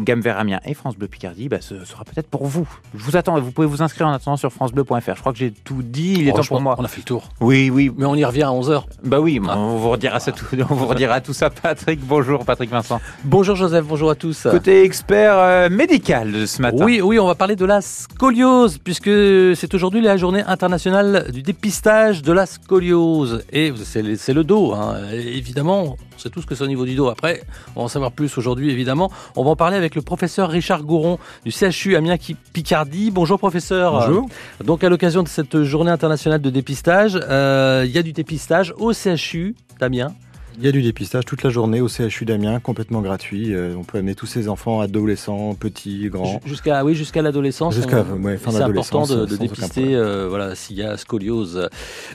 Gamme Vert Amiens et France Bleu Picardie, bah, ce sera peut-être pour vous. Je vous attends, vous pouvez vous inscrire en attendant sur francebleu.fr. Je crois que j'ai tout dit, il est Oh, temps pour moi. qu'on a fait le tour. Oui, oui, Mais on y revient à 11h. bah oui, on vous redira ça tout, on vous redira tout ça, Patrick. Bonjour, Patrick Vincent. Bonjour Joseph, bonjour à tous. Côté expert euh, médical de ce matin. Oui, oui, on va parler de la scoliose, puisque c'est aujourd'hui la journée internationale du dépistage de la scoliose. Et c'est le- dos, hein. Évidemment, on sait tout ce que c'est au niveau du dos. Après, on va en savoir plus aujourd'hui, évidemment. On va en parler avec le professeur Richard Gouron du CHU Amiens-Picardie. Bonjour professeur. Bonjour. Donc à l'occasion de cette journée internationale de dépistage, euh, il y a du dépistage au CHU d'Amiens. Il y a du dépistage toute la journée au CHU d'Amiens, complètement gratuit. Euh, on peut amener tous ces enfants, adolescents, petits, grands. Jusqu'à oui, jusqu'à l'adolescence. Jusqu'à on- ouais, fin C'est important de, dépister euh, voilà, s'il y a scoliose.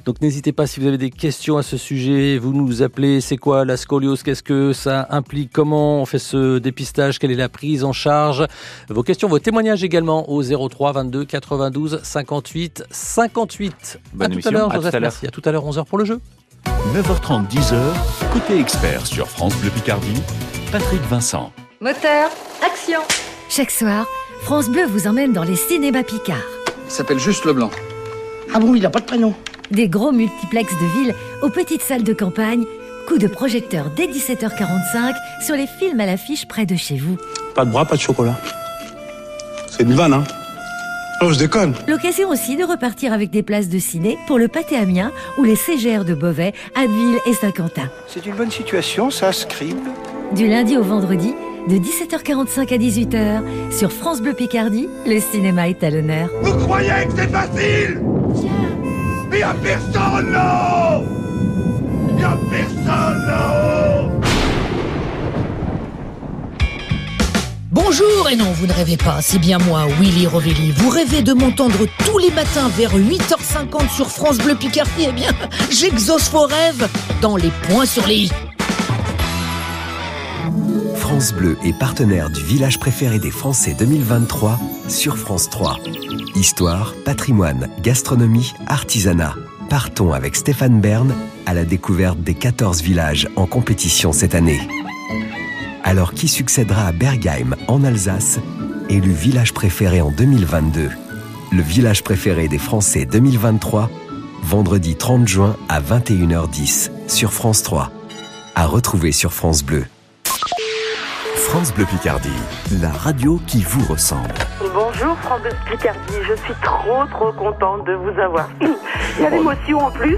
Donc n'hésitez pas si vous avez des questions à ce sujet, vous nous appelez. C'est quoi la scoliose? Qu'est-ce que ça implique? Comment on fait ce dépistage? Quelle est la prise en charge? Vos questions, vos témoignages également au 03 22 92 58 58. Bonne à tout émission, à l'heure, à tout Joseph. à l'heure. merci. À tout à l'heure, 11h pour le jeu. 9h30, 10h, côté expert sur France Bleu Picardie, Patrick Vincent. Moteur, action Chaque soir, France Bleu vous emmène dans les cinémas Picard. Il s'appelle juste Leblanc. Ah bon, il n'a pas de prénom Des gros multiplex de ville aux petites salles de campagne, coup de projecteur dès 17h45 sur les films à l'affiche près de chez vous. Pas de bras, pas de chocolat. C'est une vanne, hein Oh, je déconne. L'occasion aussi de repartir avec des places de ciné pour le Pâté Amiens ou les CGR de Beauvais, Abbeville et Saint-Quentin. C'est une bonne situation, ça, scribe. Du lundi au vendredi, de 17h45 à 18h, sur France Bleu Picardie, le cinéma est à l'honneur. Vous croyez que c'est facile? Il y a personne là-haut Il y a personne là-haut Bonjour, et non, vous ne rêvez pas, c'est bien moi, Willy Rovelli. Vous rêvez de m'entendre tous les matins vers 8h50 sur France Bleu Picardie Eh bien, j'exauce vos rêves dans les points sur les i. France Bleu est partenaire du village préféré des Français 2023 sur France 3. Histoire, patrimoine, gastronomie, artisanat. Partons avec Stéphane Bern à la découverte des 14 villages en compétition cette année. Alors qui succédera à Bergheim en Alsace, élu village préféré en 2022 Le village préféré des Français 2023, vendredi 30 juin à 21h10 sur France 3. À retrouver sur France Bleu. France Bleu Picardie, la radio qui vous ressemble. Bonjour France Bleu Picardie, je suis trop trop contente de vous avoir. Il y a l'émotion en plus.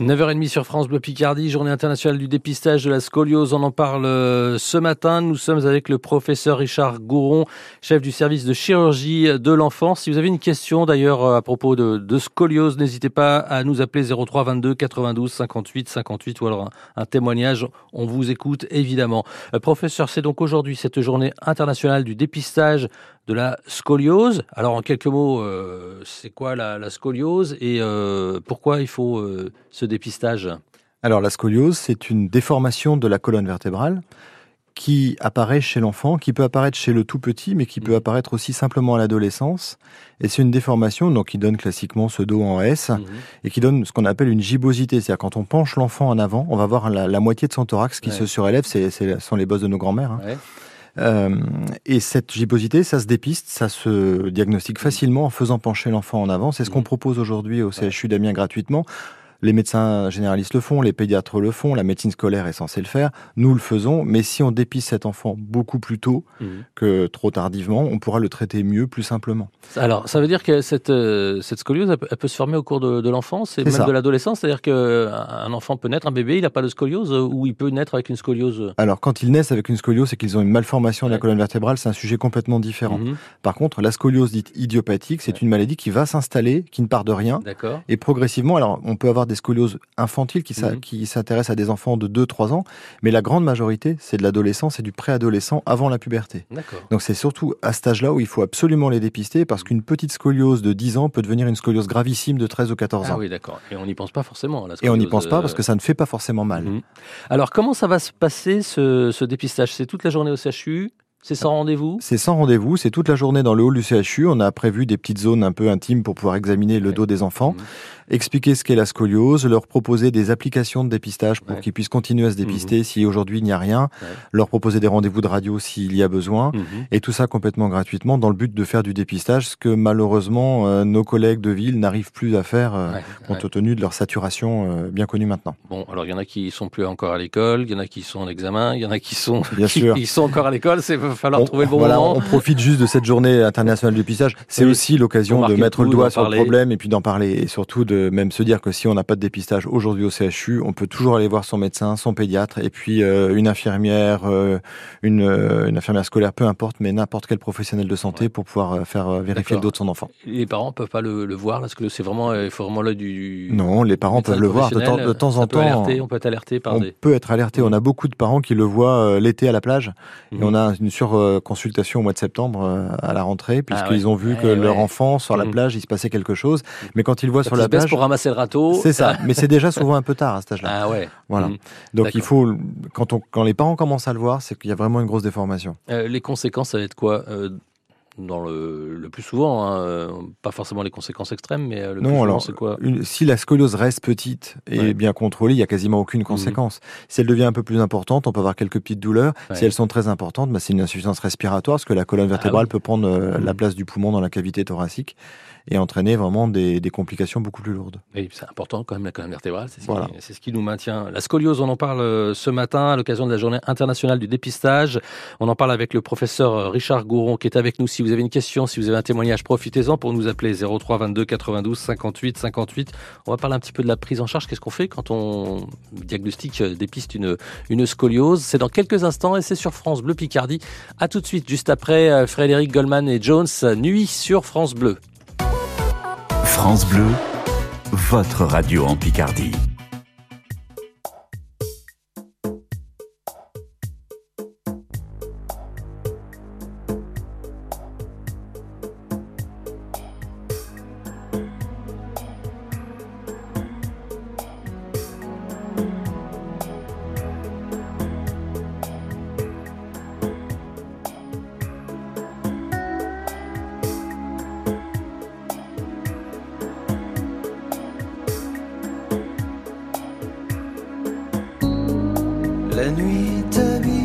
9h30 sur France Bleu Picardie, journée internationale du dépistage de la scoliose. On en parle euh, ce matin. Nous sommes avec le professeur Richard Gouron, chef du service de chirurgie de l'enfant. Si vous avez une question d'ailleurs euh, à propos de, scoliose, n'hésitez pas à nous appeler 03 22 92 58 58 ou alors un, un témoignage. On vous écoute évidemment. Euh, professeur, c'est donc aujourd'hui cette journée internationale du dépistage de la scoliose. Alors en quelques mots, euh, c'est quoi la, la scoliose et euh, pourquoi il faut euh, ce dépistage? Alors, la scoliose, c'est une déformation de la colonne vertébrale qui apparaît chez l'enfant, qui peut apparaître chez le tout petit, mais qui peut Mhm. apparaître aussi simplement à l'adolescence. Et c'est une déformation donc qui donne classiquement ce dos en S Mhm. et qui donne ce qu'on appelle une gibbosité. C'est-à-dire quand on penche l'enfant en avant, on va voir la, la moitié de son thorax qui Ouais. se surélève. C'est, c'est- ce sont les bosses de nos grands-mères. hein. Ouais. Euh, et cette gibbosité, ça se dépiste, ça se diagnostique facilement en faisant pencher l'enfant en avant. C'est ce qu'on Mhm. propose aujourd'hui au CHU d'Amiens gratuitement. Les médecins généralistes le font, les pédiatres le font, la médecine scolaire est censée le faire. Nous le faisons, mais si on dépiste cet enfant beaucoup plus tôt Mhm. que trop tardivement, on pourra le traiter mieux, plus simplement. Alors, ça veut dire que cette, euh, cette scoliose, elle peut, elle peut se former au cours de, de l'enfance et même ça. de l'adolescence? C'est-à-dire qu'un enfant peut naître, un bébé, il n'a pas de scoliose euh, ou il peut naître avec une scoliose? Alors, quand ils naissent avec une scoliose, c'est qu'ils ont une malformation de la colonne vertébrale, c'est un sujet complètement différent. Mhm. Par contre, la scoliose dite idiopathique, c'est Ouais. une maladie qui va s'installer, qui ne part de rien. Et progressivement, alors on peut avoir des scolioses infantiles qui, Mhm. qui s'intéressent à des enfants de 2-3 ans, mais la grande majorité, c'est de l'adolescence et du préadolescent avant la puberté. Donc c'est surtout à cet âge-là où il faut absolument les dépister parce qu'une petite scoliose de 10 ans peut devenir une scoliose gravissime de 13 ou 14 Ah ans. oui, d'accord. Et on n'y pense pas forcément. Et on n'y pense pas euh, parce que ça ne fait pas forcément mal. Mhm. Alors, comment ça va se passer ce, ce dépistage? C'est toute la journée au CHU C'est sans rendez-vous? C'est sans rendez-vous, c'est toute la journée dans le hall du CHU. On a prévu des petites zones un peu intimes pour pouvoir examiner le dos des enfants, Mhm. Expliquer ce qu'est la scoliose, leur proposer des applications de dépistage pour Ouais. qu'ils puissent continuer à se dépister si aujourd'hui il n'y a rien, Ouais. leur proposer des rendez-vous de radio s'il y a besoin. Mhm. Et tout ça complètement gratuitement dans le but de faire du dépistage, ce que malheureusement euh, nos collègues de ville n'arrivent plus à faire euh, Ouais, compte tenu de leur saturation euh, bien connue maintenant. Bon, alors il y en a qui sont plus encore à l'école, il y en a qui sont en examen, il y en a qui sont, Bien qui, sûr. qui sont encore à l'école. C'est va falloir On- trouver le bon voilà, moment. on profite juste de cette journée internationale du dépistage. C'est Oui. aussi l'occasion de mettre le doigt sur parler. le problème et puis d'en parler et surtout de même se dire que si on n'a pas de dépistage aujourd'hui au CHU, on peut toujours aller voir son médecin, son pédiatre et puis euh, une infirmière, euh, une, une infirmière scolaire, peu importe, mais n'importe quel professionnel de santé Ouais. pour pouvoir euh, faire vérifier le dos de son enfant. Les parents peuvent pas le, le voir parce que c'est vraiment, il faut vraiment l'œil du. Non, les parents peuvent le voir de temps, de temps en peut temps. alerter, on peut être alerté par On des. peut être alerté. On a beaucoup de parents qui le voient l'été à la plage. Et Mhm. on a une surconsultation au mois de septembre à la rentrée, puisqu'ils ouais. ont vu Ouais, que leur ouais. enfant, sur la Mhm. plage, il se passait quelque chose. Mais quand ils le voient sur la plage, pour ramasser le râteau. c'est ça. Mais c'est déjà souvent un peu tard à cet âge-là. Ah ouais. Voilà. Mhm. Donc il faut, quand, on, quand les parents commencent à le voir, c'est qu'il y a vraiment une grosse déformation. Euh, les conséquences, ça va être quoi Euh, dans le, le plus souvent, hein, euh, pas forcément les conséquences extrêmes, mais le plus Non, alors, c'est quoi une- si la scoliose reste petite et Ouais. Mhm. bien contrôlée, il y a quasiment aucune conséquence. Si elle devient un peu plus importante, on peut avoir quelques petites douleurs. Ouais. Si elles sont très importantes, bah, c'est une insuffisance respiratoire, parce que la colonne vertébrale oui. peut prendre euh, la Mhm. place du poumon dans la cavité thoracique et entraîner vraiment des, des complications beaucoup plus lourdes. Oui, c'est important quand même la colonne vertébrale, c'est ce, Voilà. ce qui nous maintient. La scoliose, on en parle euh, ce matin à l'occasion de la journée internationale du dépistage. On en parle avec le professeur euh, Richard Gouron qui est avec nous. Si vous avez une question, si vous avez un témoignage, profitez-en pour nous appeler 03 22 92 58 58. On va parler un petit peu de la prise en charge. Qu'est-ce qu'on fait quand on diagnostique, euh, dépiste une, une scoliose? C'est dans quelques instants et c'est sur France Bleu Picardie. À tout de suite, juste après Frédéric Goldman et Jones, Nuit sur France Bleu. France Bleu, votre radio en Picardie. Nuit t'habille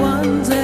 ones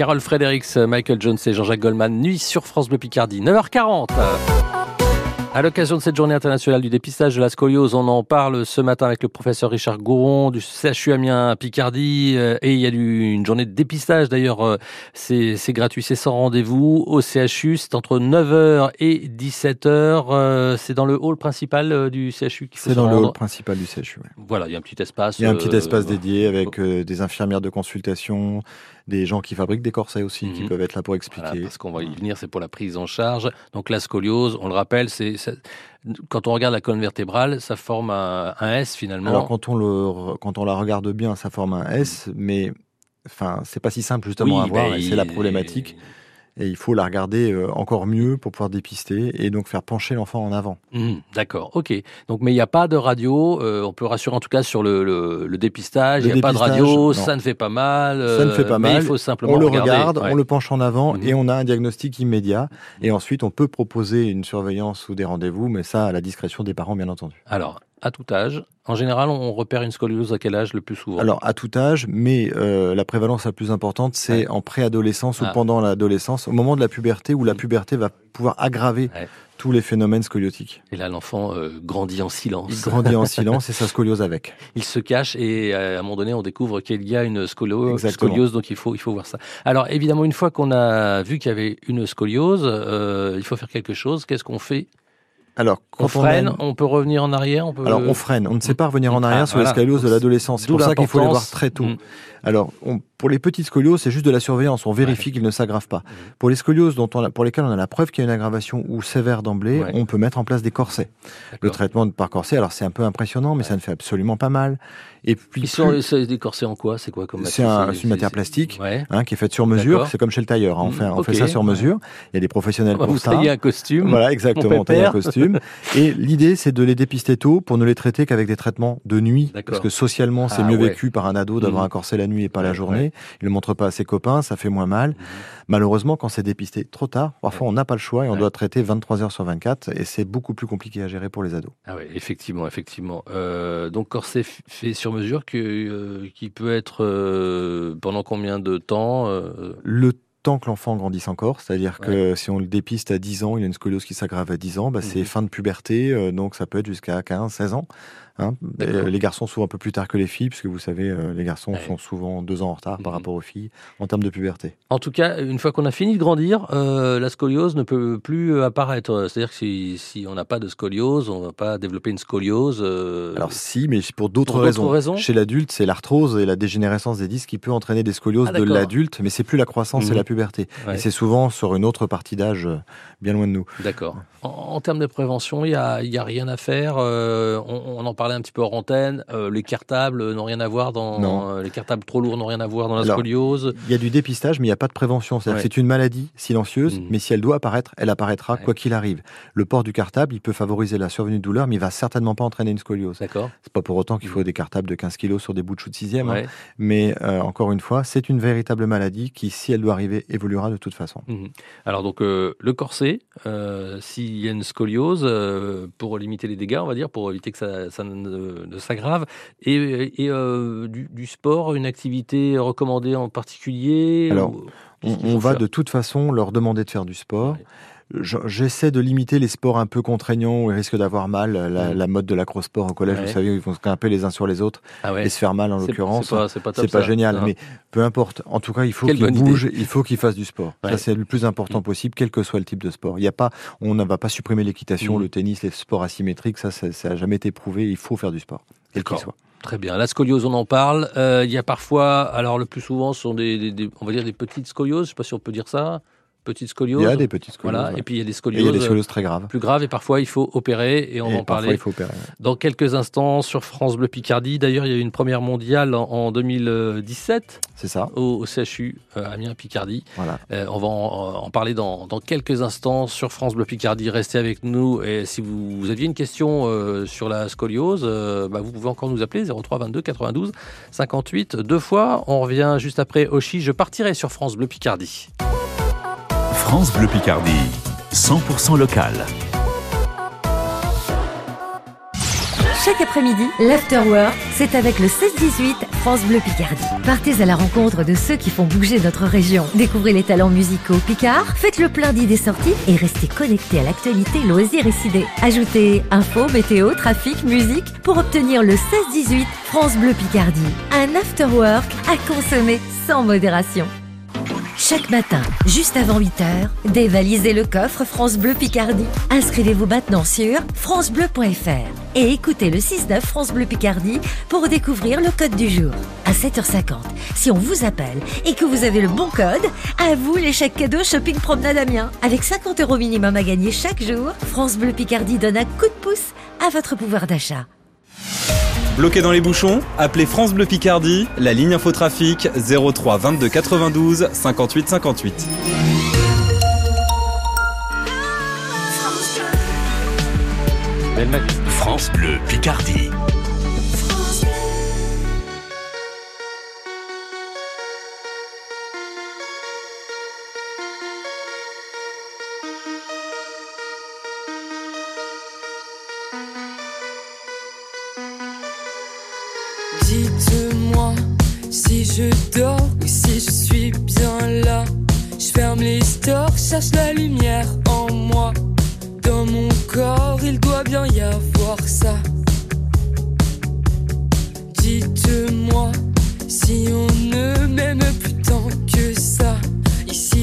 Carole Fredericks, Michael Jones et Jean-Jacques Goldman, nuit sur France Bleu Picardie, 9h40. À l'occasion de cette journée internationale du dépistage de la scoliose, on en parle ce matin avec le professeur Richard Gouron du CHU Amiens Picardie. euh, Et il y a eu une journée de dépistage d'ailleurs. euh, C'est gratuit, c'est sans rendez-vous au CHU. C'est entre 9h et 17h. euh, C'est dans le hall principal du CHU C'est dans le hall principal du CHU. ouais. Voilà, il y a un petit espace. Il y a un petit euh, espace dédié avec euh, des infirmières de consultation, des gens qui fabriquent des corsets aussi, qui Mhm. peuvent être là pour Voilà, expliquer. parce qu'on va y venir, c'est pour la prise en charge. Donc la scoliose, on le rappelle, c'est ça- quand on regarde la colonne vertébrale, ça forme un, un S finalement. Alors quand on, le, quand on la regarde bien, ça forme un S, mais enfin, c'est pas si simple justement Oui, à voir, et c'est la problématique. Et il faut la regarder euh, encore mieux pour pouvoir dépister et donc faire pencher l'enfant en avant. Mhm, D'accord, ok. Donc, mais il n'y a pas de radio. euh, on peut rassurer en tout cas sur le, le- le dépistage. Il n'y a pas de radio. non. Ça ne fait pas mal. Ça ne fait euh, pas mais mal. il faut simplement on le regarder. regarde, Ouais. on le penche en avant Mhm. et on a un diagnostic immédiat. Et ensuite, on peut proposer une surveillance ou des rendez-vous, mais ça à la discrétion des parents, bien entendu. Alors, à tout âge, en général, on repère une scoliose à quel âge le plus souvent Alors à tout âge, mais euh, la prévalence la plus importante, c'est Ouais. en préadolescence Ah. ou pendant l'adolescence, au moment de la puberté, où la puberté va pouvoir aggraver Ouais. tous les phénomènes scoliotiques. Et là, l'enfant euh, grandit en silence. Il grandit en silence et sa scoliose avec. Il se cache et euh, à un moment donné, on découvre qu'il y a une scolo- Exactement. scoliose, donc il faut, il faut voir ça. Alors évidemment, une fois qu'on a vu qu'il y avait une scoliose, il faut faire quelque chose. Qu'est-ce qu'on fait Alors On quand on, freine, a- on peut revenir en arrière on peut... alors on freine, on ne sait pas revenir en Ah, arrière sur voilà. de l'adolescence. C'est pour ça qu'il faut les voir très tôt. Mm. Alors, on- pour les petites scolioses, c'est juste de la surveillance. On vérifie qu'ils ne s'aggravent pas. Pour les scolioses dont on a- pour lesquelles on a la preuve qu'il y a une aggravation ou sévère d'emblée, Ouais. on peut mettre en place des corsets. Le traitement par corset, alors c'est un peu impressionnant, mais ça ne fait absolument pas mal. Et puis, Ils sont plus- des corsets en quoi? C'est quoi comme c'est matière? un- c'est une matière plastique hein, qui est faite sur mesure. C'est comme chez le tailleur. hein. On, fait, on fait ça sur mesure. Il y a des professionnels On va pour vous ça. un costume. Voilà, exactement, on taille un costume. Et l'idée, c'est de les dépister tôt pour ne les traiter qu'avec des traitements de nuit. D'accord. Parce que socialement, c'est Ah, mieux vécu par un ado d'avoir Mhm. un corset la nuit et pas la journée. Dépisté. Il le montre pas à ses copains, ça fait moins mal. Malheureusement, quand c'est dépisté trop tard, parfois on n'a pas le choix et on Ouais. doit traiter 23 heures sur 24 et c'est beaucoup plus compliqué à gérer pour les ados. Ah oui, effectivement, effectivement. Euh, donc corset fait sur mesure que, euh, qui peut être euh, pendant combien de temps euh, Le temps que l'enfant grandisse encore, c'est-à-dire que si on le dépiste à 10 ans, il a une scoliose qui s'aggrave à 10 ans, bah, c'est Mhm. fin de puberté, euh, donc ça peut être jusqu'à 15, 16 ans. Hein. Euh, les garçons souvent un peu plus tard que les filles, puisque vous savez, euh, les garçons Ouais. sont souvent deux ans en retard Mhm. par rapport aux filles en termes de puberté. En tout cas, une fois qu'on a fini de grandir, euh, la scoliose ne peut plus apparaître. C'est-à-dire que si, si on n'a pas de scoliose, on ne va pas développer une scoliose. euh, Alors si, mais pour d'autres raisons. raisons Chez l'adulte, c'est l'arthrose et la dégénérescence des disques qui peut entraîner des scolioses Ah, de l'adulte, mais c'est plus la croissance, c'est Mhm. la puberté. Ouais. Et c'est souvent sur une autre partie d'âge, bien loin de nous. D'accord. En, en termes de prévention, il n'y a, y a rien à faire. euh, on, on en parlait un petit peu hors antenne. euh, les cartables n'ont rien à voir dans. Non. euh, les cartables trop lourds n'ont rien à voir dans la Alors, scoliose. Il y a du dépistage, mais il n'y a pas de prévention. Ouais. c'est une maladie silencieuse, Mhm. mais si elle doit apparaître, elle apparaîtra Ouais. quoi qu'il arrive. Le port du cartable, il peut favoriser la survenue de douleur, mais il va certainement pas entraîner une scoliose. D'accord. C'est pas pour autant qu'il faut des cartables de 15 kilos sur des bouts de chou de sixième. hein. Ouais. Mais euh, encore une fois, c'est une véritable maladie qui, si elle doit arriver, évoluera de toute façon. Mhm. Alors donc euh, le corset, euh, s'il y a une scoliose, euh, pour limiter les dégâts, on va dire, pour éviter que ça, ça ne s'aggrave, et, et, euh, du, du sport, une activité recommandée en particulier Alors, ou- On, va de toute façon leur demander de faire du sport. Ouais. Je- J'essaie de limiter les sports un peu contraignants où ils risquent d'avoir mal. La, Mhm. la mode de l'acrosport au collège, Ouais. vous savez, ils vont se grimper les uns sur les autres Ah ouais. et se faire mal en l'occurrence. c'est pas- pas génial, Non. mais peu importe. En tout cas, il faut qu'ils idée. bougent, il faut qu'ils fassent du sport. Ouais. Ça, c'est le plus important possible, quel que soit le type de sport. Il y a pas, on ne va pas supprimer l'équitation, Mhm. le tennis, les sports asymétriques. Ça, ça, ça a jamais été prouvé. Il faut faire du sport, quel qu'il soit. Très bien. La scoliose, on en parle. Euh, Il y a parfois, alors le plus souvent, ce sont des, des- des- on va dire des petites scolioses. Je sais pas si on peut dire ça. Petites scolioses. Il y a des petites scolioses. Voilà. ouais. Et puis il y a des Et scolioses, il y a des scolioses très graves. plus graves. Et parfois, il faut opérer. Et on Et va en il faut opérer. dans quelques instants sur France Bleu Picardie. D'ailleurs, il y a eu une première mondiale en, en 2017 C'est ça. au, au CHU euh, Amiens Picardie. Voilà. Euh, on va en, en parler dans, dans quelques instants sur France Bleu Picardie. Restez avec nous. Et si vous, vous aviez une question euh, sur la scoliose, euh, bah, vous pouvez encore nous appeler 03 22 92 58 deux fois. On revient juste après Oshi. Je partirai sur France Bleu Picardie. France Bleu Picardie, 100% local. Chaque après-midi, l'Afterwork, c'est avec le 16-18 France Bleu Picardie. Partez à la rencontre de ceux qui font bouger notre région. Découvrez les talents musicaux Picard, faites le plein d'idées sorties et restez connectés à l'actualité loisirs et idées. Ajoutez info, météo, trafic, musique pour obtenir le 16-18 France Bleu Picardie. Un Afterwork à consommer sans modération. Chaque matin, juste avant 8h, dévalisez le coffre France Bleu Picardie. Inscrivez-vous maintenant sur francebleu.fr et écoutez le 6-9 France Bleu Picardie pour découvrir le code du jour. À 7h50, si on vous appelle et que vous avez le bon code, à vous les chèques cadeaux Shopping Promenade Amiens. Avec 50 euros minimum à gagner chaque jour, France Bleu Picardie donne un coup de pouce à votre pouvoir d'achat. Bloqué dans les bouchons Appelez France Bleu Picardie, la ligne infotrafic 03 22 92 58 58. Belle Mac- France Bleu Picardie.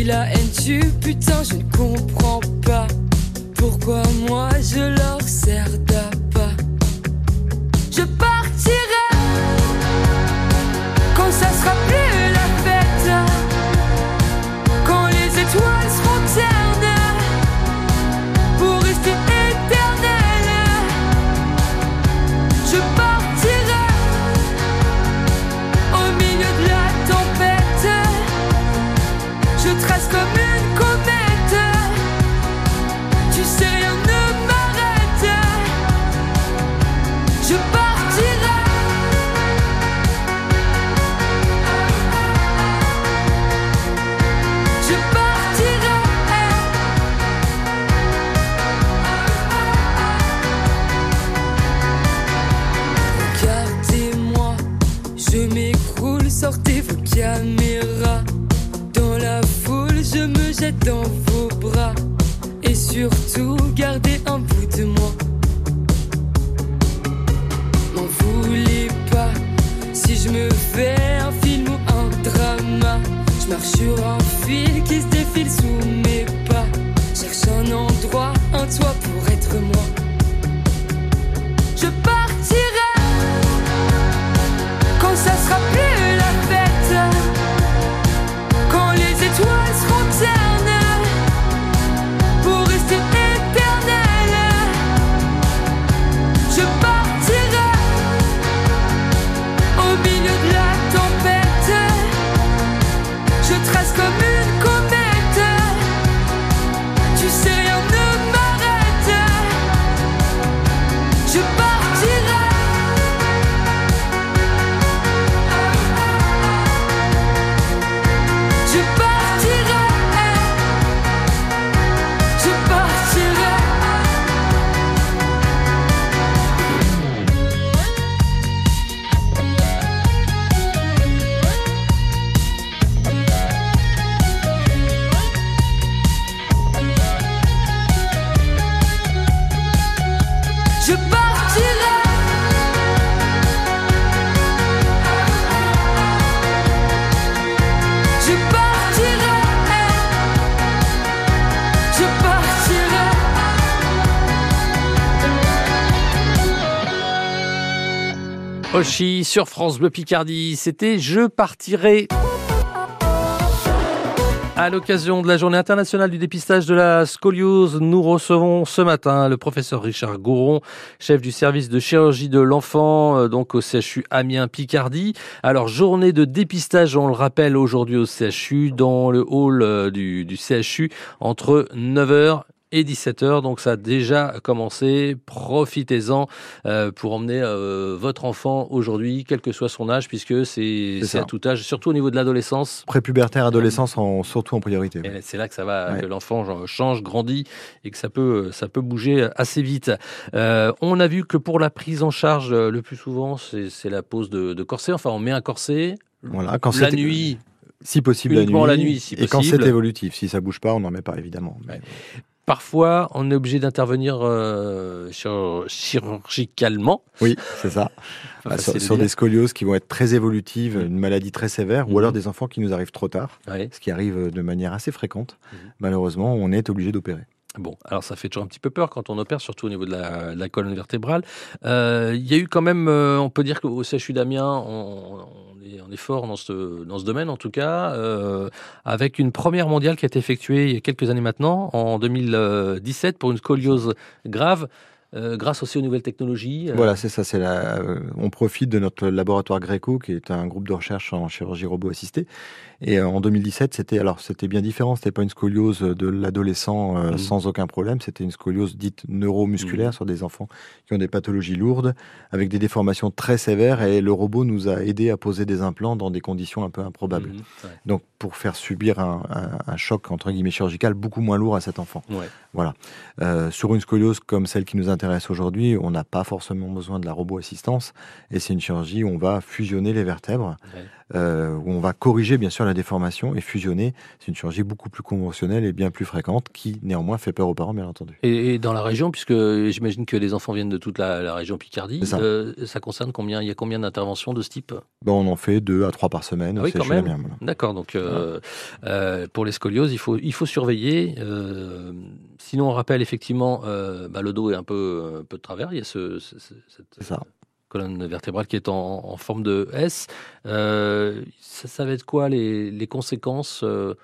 La haine tue, putain, je ne comprends pas. Pourquoi moi je leur sers Sur France Bleu Picardie, c'était Je partirai. À l'occasion de la journée internationale du dépistage de la scoliose, nous recevons ce matin le professeur Richard Gouron, chef du service de chirurgie de l'enfant, euh, donc au CHU Amiens Picardie. Alors, journée de dépistage, on le rappelle aujourd'hui au CHU, dans le hall euh, du, du CHU, entre 9h et 17h, donc ça a déjà commencé. Profitez-en euh, pour emmener euh, votre enfant aujourd'hui, quel que soit son âge, puisque c'est à tout âge, surtout au niveau de l'adolescence. Prépubertaire, adolescence, en, surtout en priorité. Et C'est là que ça va, Ouais. que l'enfant change, grandit et que ça peut, ça peut bouger assez vite. Euh, on a vu que pour la prise en charge, euh, le plus souvent, c'est la pose de, de corset. Enfin, on met un corset. Voilà, quand la c'est- nuit. Si possible la nuit. Uniquement la nuit, si et quand c'est évolutif, si ça bouge pas, on n'en met pas évidemment. Mais- Parfois, on est obligé d'intervenir euh, chir- chirurgicalement. Oui, c'est ça. Ah, facile sur des scolioses qui vont être très évolutives, une maladie très sévère, ou alors des enfants qui nous arrivent trop tard, Ouais. ce qui arrive de manière assez fréquente. Malheureusement, on est obligé d'opérer. Bon, alors ça fait toujours un petit peu peur quand on opère, surtout au niveau de la, de la colonne vertébrale. Euh, Il y a eu quand même, euh, on peut dire qu'au CHU d'Amiens, on, on est, on est fort dans ce, dans ce domaine en tout cas, euh, avec une première mondiale qui a été effectuée il y a quelques années maintenant, en 2017, pour une scoliose grave. euh, grâce aussi aux nouvelles technologies. euh, Voilà, c'est ça. C'est la, on profite de notre laboratoire Greco, qui est un groupe de recherche en chirurgie robot assistée. Et euh, en 2017, c'était alors c'était bien différent. C'était pas une scoliose de l'adolescent euh, Mhm. sans aucun problème. C'était une scoliose dite neuromusculaire Mhm. sur des enfants qui ont des pathologies lourdes, avec des déformations très sévères. Et le robot nous a aidé à poser des implants dans des conditions un peu improbables. Ouais. Donc pour faire subir un, un- un choc entre guillemets chirurgical beaucoup moins lourd à cet enfant. Ouais. Voilà. Euh, sur une scoliose comme celle qui nous intéresse aujourd'hui, on n'a pas forcément besoin de la robot-assistance. Et c'est une chirurgie où on va fusionner les vertèbres, Ouais. euh, où on va corriger bien sûr la déformation et fusionner. C'est une chirurgie beaucoup plus conventionnelle et bien plus fréquente, qui néanmoins fait peur aux parents, bien entendu. Et, et dans la région, puisque j'imagine que les enfants viennent de toute la, la région Picardie, ça. euh, ça concerne combien Il y a combien d'interventions de ce type? Bon, on en fait deux à trois par semaine. Ah oui, quand même. Voilà. D'accord. Donc, euh, euh, pour les scolioses, il faut, il faut surveiller. sinon, on rappelle effectivement, bah, le dos est un peu, un peu de travers. Il y a ce, ce- cette ça. Colonne vertébrale qui est en, forme de S. Euh, ça, ça va être quoi les, les conséquences euh,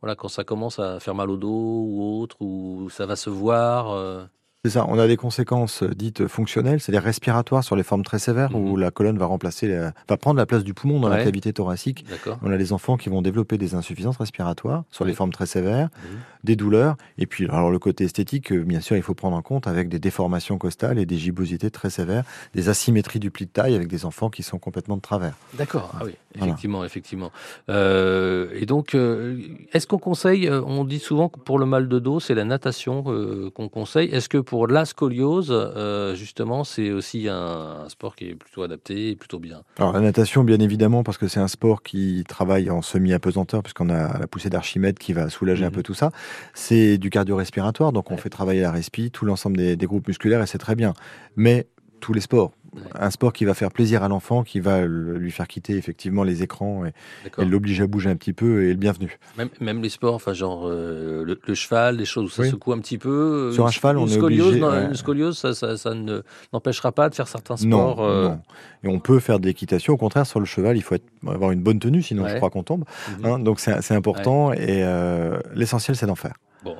voilà, quand ça commence à faire mal au dos ou autre, ou ça va se voir euh, C'est ça, on a des conséquences euh, dites fonctionnelles, c'est-à-dire respiratoires sur les formes très sévères où la colonne va remplacer, la- va prendre la place du poumon dans la cavité thoracique. On a des enfants qui vont développer des insuffisances respiratoires sur les formes très sévères, Mhm. des douleurs, et puis alors le côté esthétique, euh, bien sûr, il faut prendre en compte avec des déformations costales et des gibbosités très sévères, des asymétries du pli de taille avec des enfants qui sont complètement de travers. D'accord, ah oui, Voilà. effectivement, effectivement. Euh, et donc, euh, est-ce qu'on conseille, euh, on dit souvent que pour le mal de dos, c'est la natation euh, qu'on conseille. Est-ce que pour pour la scoliose, euh, justement, c'est aussi un, un sport qui est plutôt adapté et plutôt bien. Alors la natation, bien évidemment, parce que c'est un sport qui travaille en semi-apesanteur, puisqu'on a la poussée d'Archimède qui va soulager un Mhm. peu tout ça. C'est du cardio-respiratoire, donc on fait travailler la respi, tout l'ensemble des, des groupes musculaires, et c'est très bien. Mais tous les sports, un sport qui va faire plaisir à l'enfant, qui va lui faire quitter effectivement les écrans et, et l'obliger à bouger un petit peu, est le bienvenu. Même, même les sports, enfin genre euh, le, le cheval, des choses où ça Oui. secoue un petit peu. euh, Sur un cheval, on est obligé, non, ouais. Une scoliose, ça, ça, ça ne n'empêchera pas de faire certains Non, sports. euh, non. Et on peut faire de l'équitation. Au contraire, sur le cheval, il faut être- avoir une bonne tenue, sinon Ouais. je crois qu'on tombe. Mhm. Hein, donc c'est c'est important et euh, l'essentiel, c'est d'en faire. Bon.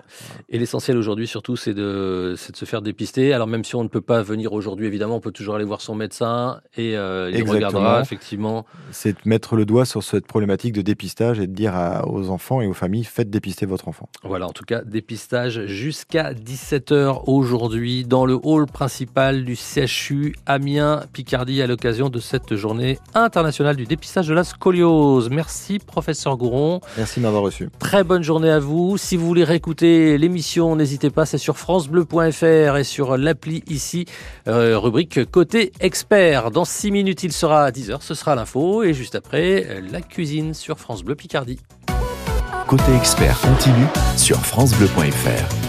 Et l'essentiel aujourd'hui, surtout, c'est de, c'est de se faire dépister. Alors, même si on ne peut pas venir aujourd'hui, évidemment, on peut toujours aller voir son médecin et euh, il Exactement. regardera, effectivement. C'est de mettre le doigt sur cette problématique de dépistage et de dire à- aux enfants et aux familles, faites dépister votre enfant. Voilà, en tout cas, dépistage jusqu'à 17h aujourd'hui dans le hall principal du CHU Amiens Picardie à l'occasion de cette journée internationale du dépistage de la scoliose. Merci, professeur Gouron. Merci de m'avoir reçu. Très bonne journée à vous. Si vous voulez réécouter l'émission, n'hésitez pas, c'est sur francebleu.fr et sur l'appli ici, euh, rubrique Côté Expert. Dans 6 minutes, il sera à 10h, ce sera l'info, et juste après, euh, la cuisine sur France Bleu Picardie. Côté expert continue sur FranceBleu.fr.